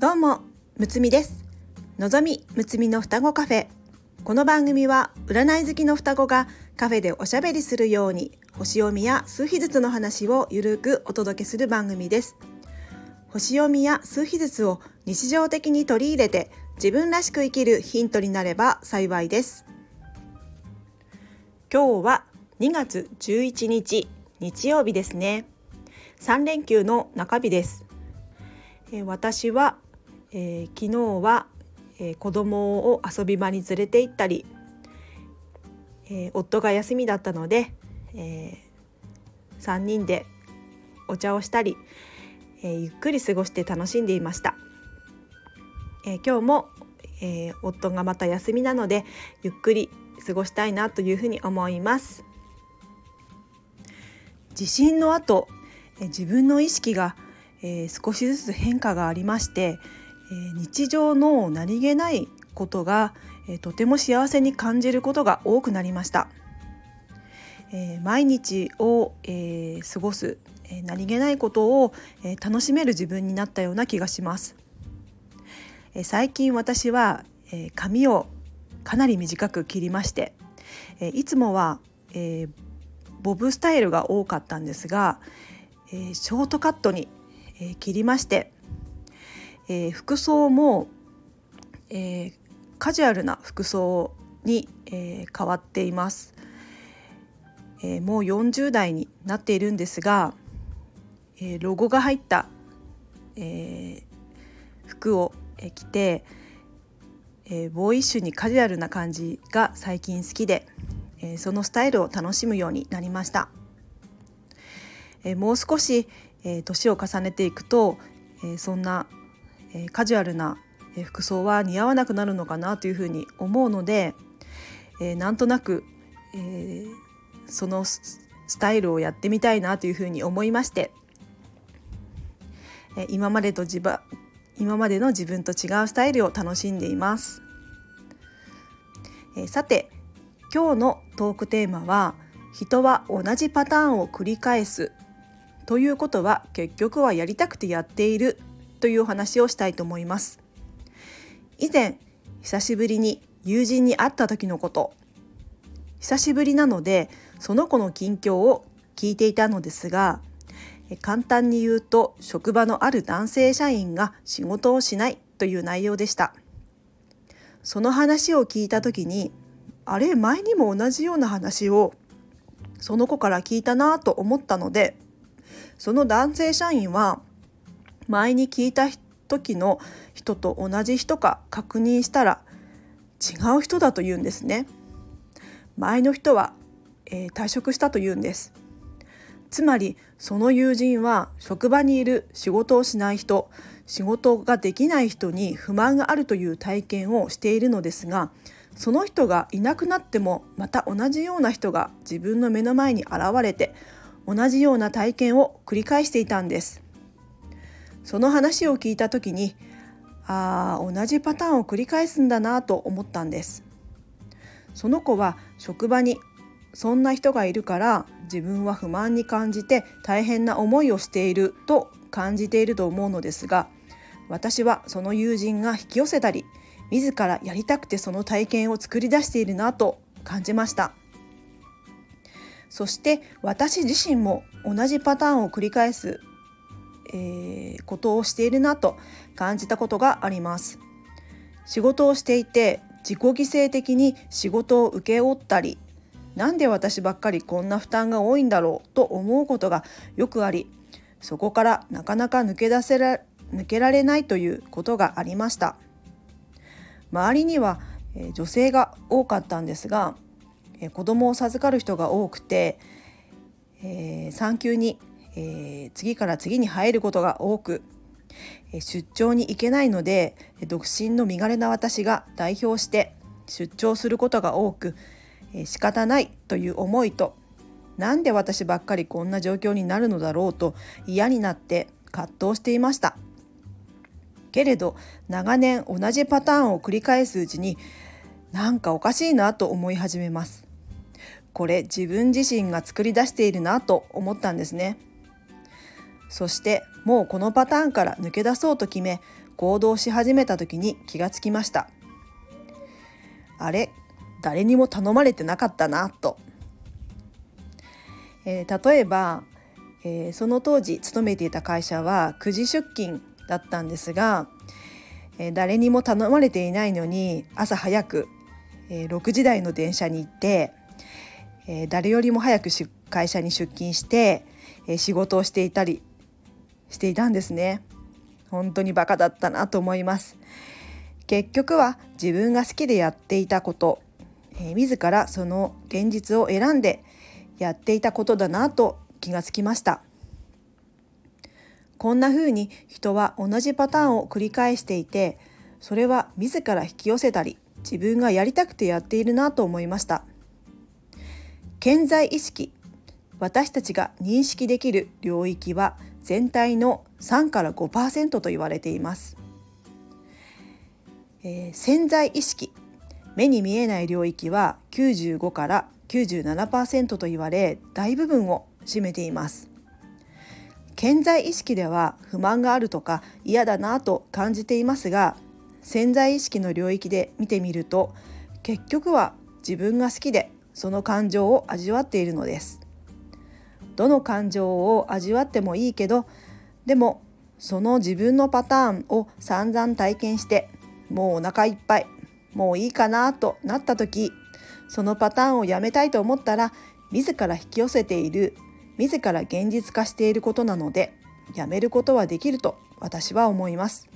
どうもむつみです。のぞみむつみの双子カフェ。この番組は占い好きの双子がカフェでおしゃべりするように星読みや数秘術の話をゆるくお届けする番組です。星読みや数秘術を日常的に取り入れて自分らしく生きるヒントになれば幸いです。今日は2月11日日曜日ですね。3連休の中日です、私は、えー、昨日は、えー、子供を遊び場に連れて行ったり、え夫が休みだったので、え3人でお茶をしたり、えゆっくり過ごして楽しんでいました、え今日も、え夫がまた休みなのでゆっくり過ごしたいなというふうに思います。地震の後え自分の意識が、えー、少しずつ変化がありまして、えー、日常の何気ないことが、えー、とても幸せに感じることが多くなりました、え毎日を、え過ごす、え何気ないことを、え楽しめる自分になったような気がします、え最近私は、え髪をかなり短く切りまして、えいつもは、えボブスタイルが多かったんですが、え、ショートカットに、え、切りまして、えー、服装も、えカジュアルな服装に、え変わっています、えもう40代になっているんですが、えロゴが入った、え服を着て、えボーイッシュにカジュアルな感じが最近好きで、えそのスタイルを楽しむようになりました、えもう少し、え年を重ねていくと、えそんな、えカジュアルな服装は似合わなくなるのかなというふうに思うので、えなんとなく、えそのスタイルをやってみたいなというふうに思いまして、え今までと自分今までの自分と違うスタイルを楽しんでいます。えさて今日のトークテーマは人は同じパターンを繰り返すということは結局はやりたくてやっているという話をしたいと思います。以前久しぶりに友人に会った時のこと。久しぶりなのでその子の近況を聞いていたのですが簡単に言うと職場のある男性社員が仕事をしないという内容でした。その話を聞いた時にあれ前にも同じような話をその子から聞いたなと思ったのでその男性社員は前に聞いた時の人と同じ人か確認したら違う人だと言うんですね。前の人は、えー、退職したと言うんです。つまりその友人は職場にいる仕事をしない人仕事ができない人に不満があるという体験をしているのですがその人がいなくなってもまた同じような人が自分の目の前に現れて同じような体験を繰り返していたんですその話を聞いた時にああ同じパターンを繰り返すんだなと思ったんです。その子は職場にそんな人がいるから自分は不満に感じて大変な思いをしていると感じていると思うのですが私はその友人が引き寄せたり自らやりたくてその体験を作り出しているなと感じました。そして私自身も同じパターンを繰り返す、えー、ことをしているなと感じたことがあります仕事をしていて自己犠牲的に仕事を請け負ったりなんで私ばっかりこんな負担が多いんだろうと思うことがよくありそこからなかなか抜け出せら抜けられないということがありました。周りには、え女性が多かったんですが、え子供を授かる人が多くて、えー、産休に、えー、次から次に入ることが多く、出張に行けないので独身の身軽な私が代表して出張することが多く、え、仕方ないという思いとなんで私ばっかりこんな状況になるのだろうと嫌になって葛藤していました。けれど長年同じパターンを繰り返すうちになんかおかしいなと思い始めます。これ自分自身が作り出しているなと思ったんですね。そしてもうこのパターンから抜け出そうと決め行動し始めた時に気がつきました。あれ誰にも頼まれてなかったなと、えー、例えば、えー、その当時勤めていた会社は9時出勤だったんですが、えー、誰にも頼まれていないのに朝早く、えー、6時台の電車に行って、えー、誰よりも早く会社に出勤して、えー、仕事をしていたりしていたんですね。本当にバカだったなと思います。結局は自分が好きでやっていたこと、えー、自らその現実を選んでやっていたことだなと気がつきました。こんな風に人は同じパターンを繰り返していてそれは自ら引き寄せたり自分がやりたくてやっているなと思いました健在意識私たちが認識できる領域は全体の3から5%と言われています、えー、潜在意識。目に見えない領域は95から97%と言われ大部分を占めています。健在意識では不満があるとか嫌だなと感じていますが潜在意識の領域で見てみると結局は自分が好きでその感情を味わっているのです。どの感情を味わってもいいけどでもその自分のパターンを散々体験してもうお腹いっぱいもういいかなとなった時そのパターンをやめたいと思ったら自ら引き寄せている自ら現実化していることなのでやめることはできると私は思います。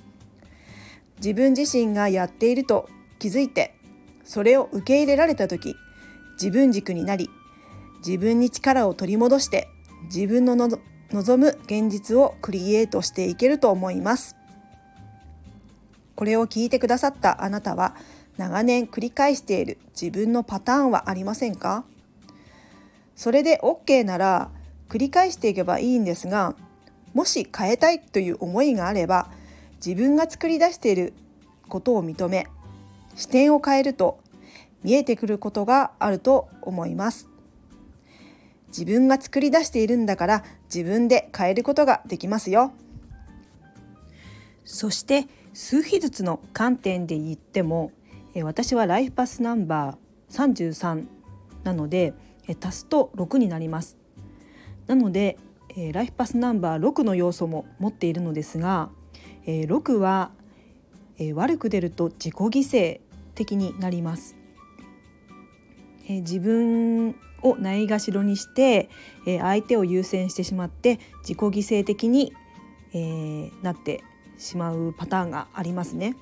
自分自身がやっていると気づいてそれを受け入れられた時自分軸になり自分に力を取り戻して自分の望む現実をクリエイトしていけると思います。これを聞いてくださったあなたは長年繰り返している自分のパターンはありませんか？それで OK なら繰り返していけばいいんですがもし変えたいという思いがあれば自分が作り出していることを認め視点を変えると見えてくることがあると思います。自分が作り出しているんだから自分で変えることができますよそして数比ずつの観点で言っても私はライフパスナンバー33なので足すと6になりますなので、ライフパスナンバー6の要素も持っているのですが、6は、悪く出ると自己犠牲的になります。自分をないがしろにして、えー、相手を優先してしまって自己犠牲的に、えー、なってしまうパターンがありますね。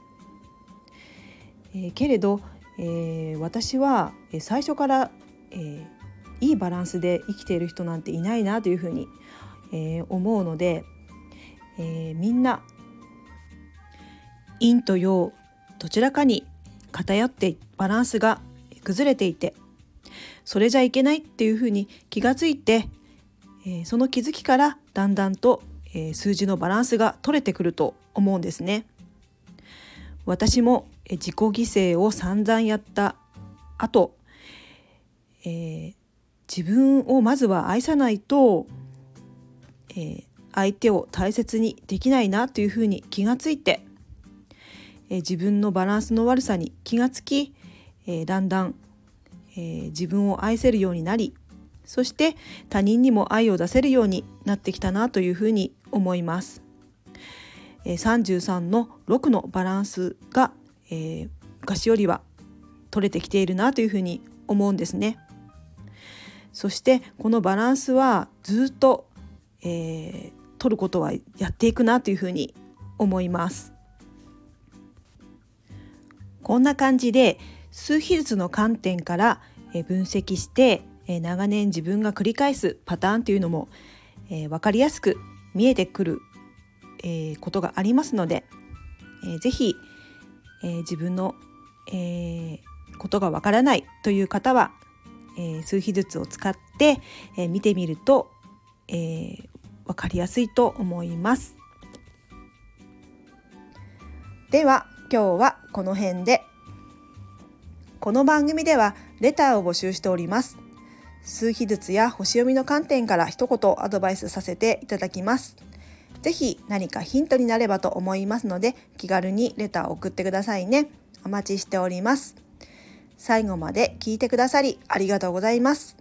えー、けれど、えー、私は最初から、えー、いいバランスで生きている人なんていないなというふうに、えー、思うので、えー、みんな陰と陽どちらかに偏ってバランスが崩れていてそれじゃいけないっていうふうに気がついて、えー、その気づきからだんだんと、えー、数字のバランスが取れてくると思うんですね。私も自己犠牲を散々やった後、えー、自分をまずは愛さないと、えー、相手を大切にできないなというふうに気がついて、えー、自分のバランスの悪さに気がつき、えー、だんだん、えー、自分を愛せるようになりそして他人にも愛を出せるようになってきたなというふうに思います。えー、33の6のバランスが、えー、昔よりは取れてきているなというふうに思うんですね。そしてこのバランスはずっと、えー、取ることはやっていくなというふうに思います。こんな感じで数比率の観点から分析して長年自分が繰り返すパターンというのも分かりやすく見えてくることがありますので是非自分のことがわからないという方は、数比ずつを使って、見てみると、分かりやすいと思います。では今日はこの辺でこの番組ではレターを募集しております。数比ずつや星読みの観点から一言アドバイスさせていただきます。ぜひ何かヒントになればと思いますので気軽にレターを送ってくださいね。お待ちしております。最後まで聞いてくださりありがとうございます。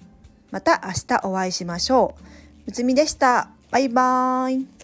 また明日お会いしましょう。むつみでした。バイバーイ。